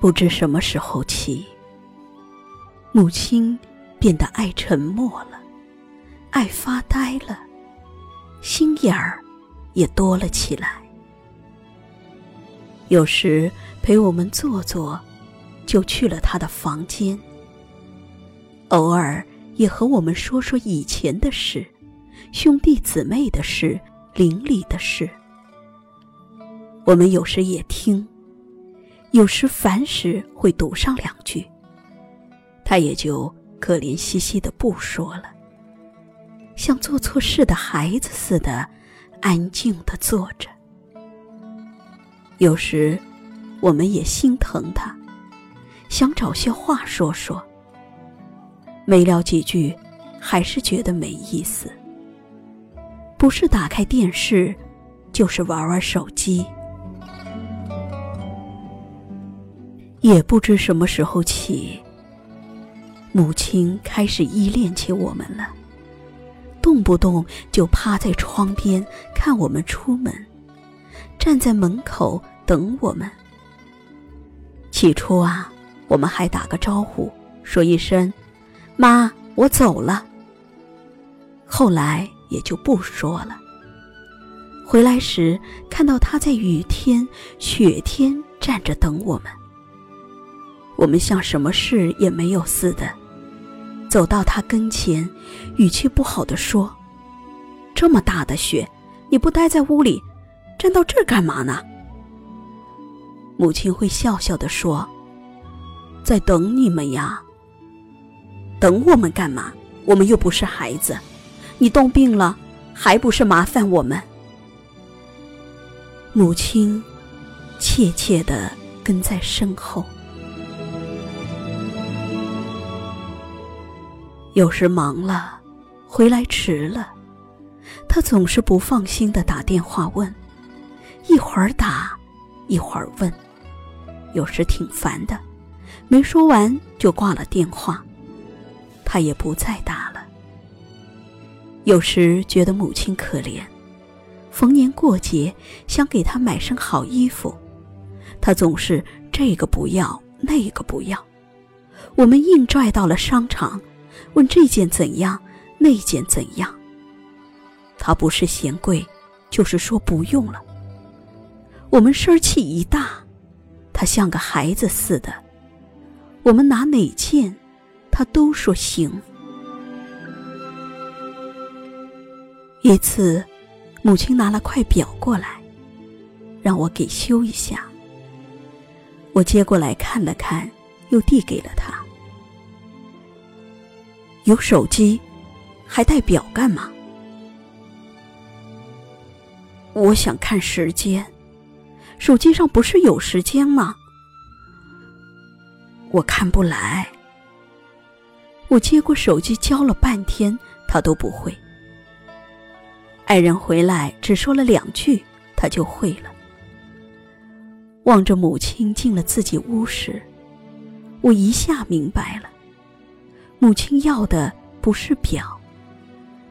不知什么时候起，母亲变得爱沉默了，爱发呆了，心眼儿也多了起来。有时陪我们坐坐，就去了他的房间。偶尔也和我们说说以前的事，兄弟姊妹的事，邻里的事。我们有时也听。有时烦时会堵上两句，他也就可怜兮兮的不说了，像做错事的孩子似的，安静的坐着。有时，我们也心疼他，想找些话说说，没聊几句，还是觉得没意思。不是打开电视，就是玩玩手机。也不知什么时候起，母亲开始依恋起我们了，动不动就趴在窗边看我们出门，站在门口等我们。起初啊，我们还打个招呼，说一声“妈，我走了”。后来也就不说了。回来时看到他在雨天、雪天站着等我们。我们像什么事也没有似的，走到他跟前，语气不好的说：“这么大的雪，你不待在屋里，站到这儿干嘛呢？”母亲会笑笑的说：“在等你们呀。等我们干嘛？我们又不是孩子，你冻病了，还不是麻烦我们？”母亲怯怯的跟在身后。有时忙了，回来迟了，他总是不放心的打电话问，一会儿打，一会儿问，有时挺烦的，没说完就挂了电话，他也不再打了。有时觉得母亲可怜，逢年过节想给他买身好衣服，他总是这个不要那个不要，我们硬拽到了商场。问这件怎样，那件怎样？他不是嫌贵，就是说不用了。我们生气一大，他像个孩子似的。我们拿哪件，他都说行。一次，母亲拿了块表过来，让我给修一下。我接过来看了看，又递给了他。有手机，还带表干嘛？我想看时间，手机上不是有时间吗？我看不来。我接过手机教了半天，他都不会。爱人回来只说了两句，他就会了。望着母亲进了自己屋时，我一下明白了。母亲要的不是表，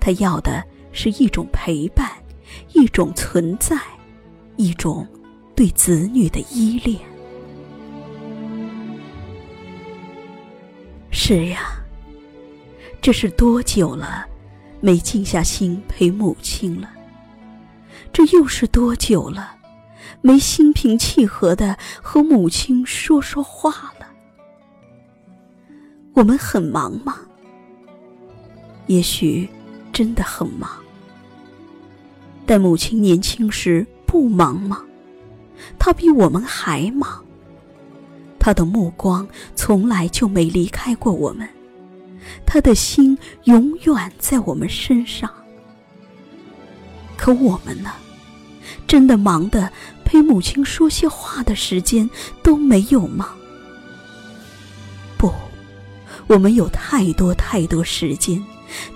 她要的是一种陪伴，一种存在，一种对子女的依恋。是呀，这是多久了，没静下心陪母亲了？这又是多久了，没心平气和的和母亲说说话了？我们很忙吗？也许真的很忙。但母亲年轻时不忙吗？她比我们还忙。她的目光从来就没离开过我们，她的心永远在我们身上。可我们呢？真的忙的陪母亲说些话的时间都没有吗？我们有太多太多时间，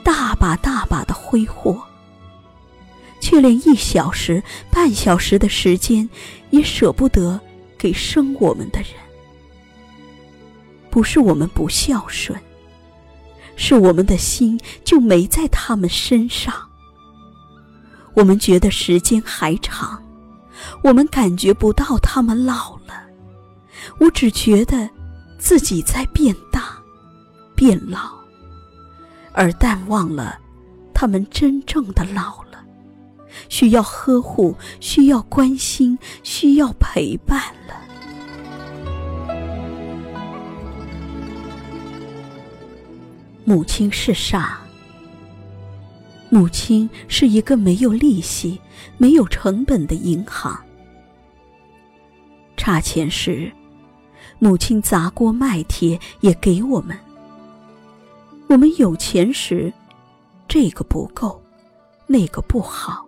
大把大把的挥霍，却连一小时、半小时的时间也舍不得给生我们的人。不是我们不孝顺，是我们的心就没在他们身上。我们觉得时间还长，我们感觉不到他们老了，我只觉得自己在变大、变老，而淡忘了他们真正的老了，需要呵护，需要关心，需要陪伴了。母亲是傻，母亲是一个没有利息、没有成本的银行。差钱时，母亲砸锅卖铁也给我们；我们有钱时，这个不够，那个不好。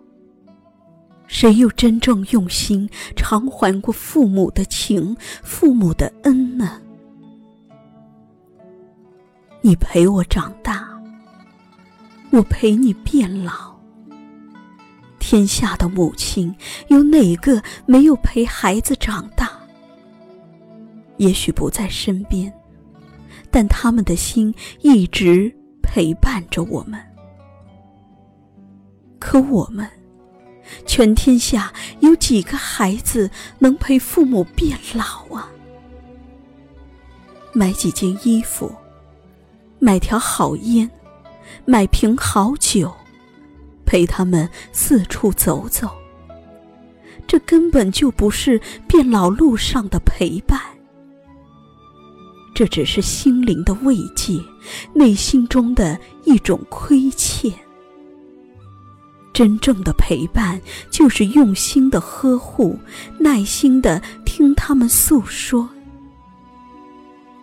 谁又真正用心偿还过父母的情、父母的恩呢？你陪我长大，我陪你变老。天下的母亲，有哪个没有陪孩子长大？也许不在身边，但他们的心一直陪伴着我们。可我们，全天下有几个孩子能陪父母变老啊？买几件衣服。买条好烟，买瓶好酒，陪他们四处走走。这根本就不是变老路上的陪伴，这只是心灵的慰藉，内心中的一种亏欠。真正的陪伴，就是用心的呵护，耐心的听他们诉说，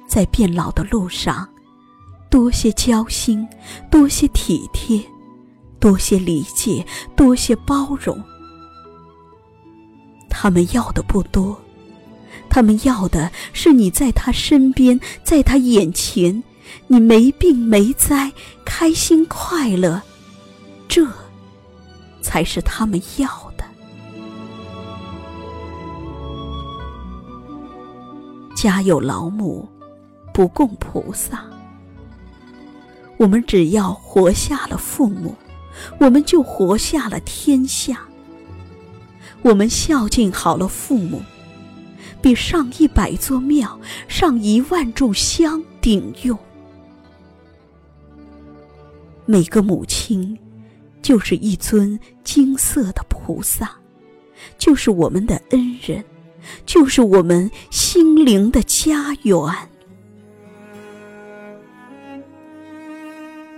在变老的路上。多些交心，多些体贴，多些理解，多些包容。他们要的不多，他们要的是你在他身边，在他眼前，你没病没灾，开心快乐，这才是他们要的。家有老母，不供菩萨。我们只要活下了父母，我们就活下了天下。我们孝敬好了父母，比上一百座庙、上一万炷香顶用。每个母亲，就是一尊金色的菩萨，就是我们的恩人，就是我们心灵的家园。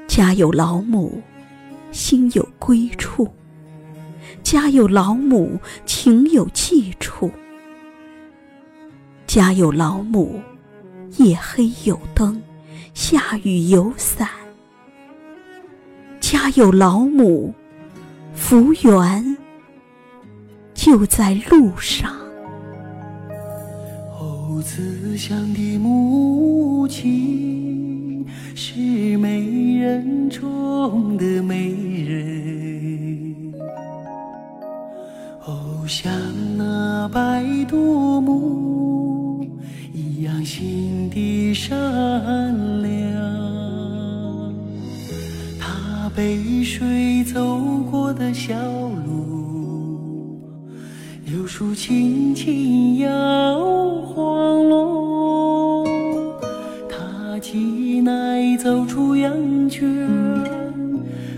家有老母，心有归处；家有老母，情有寄处；家有老母，夜黑有灯，下雨有伞；家有老母，福缘就在路上。哦，慈祥的母亲。是美人中的美人，哦，像那白度母心地善良。他背水走过的小路，柳树轻轻摇晃落。他挤奶走出羊圈，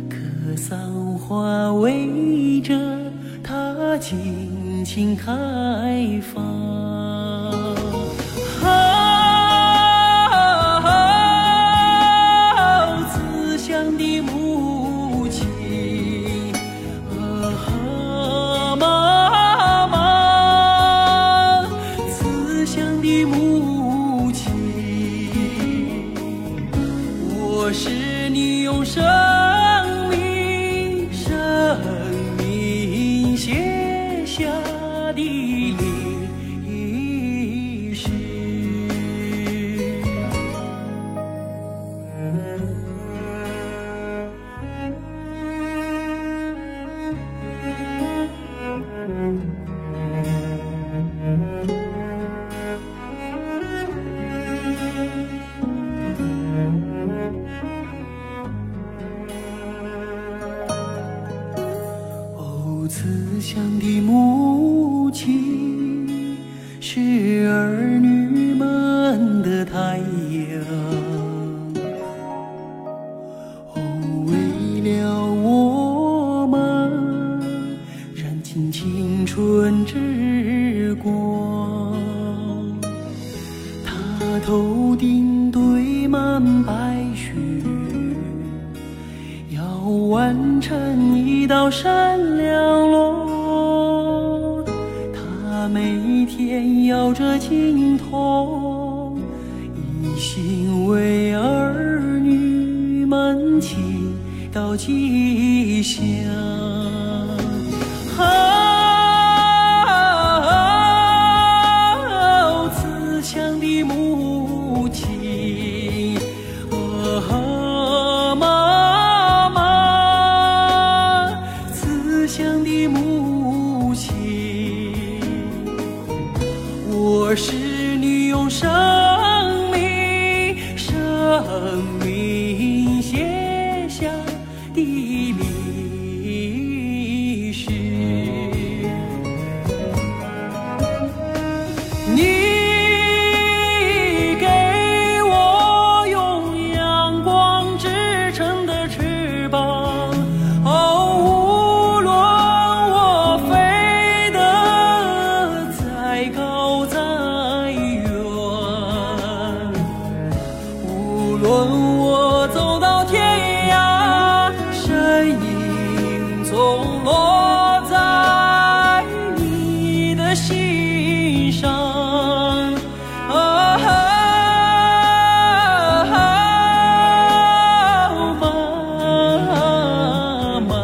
可桑花围着它尽情开放。弯成一道闪亮路。他每天摇着经筒，一心为儿女们祈祷吉祥。无论我走到天涯，身影总落在你的心上。啊，妈妈，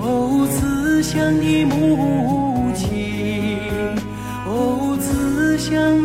哦，慈祥的母亲，哦，慈祥。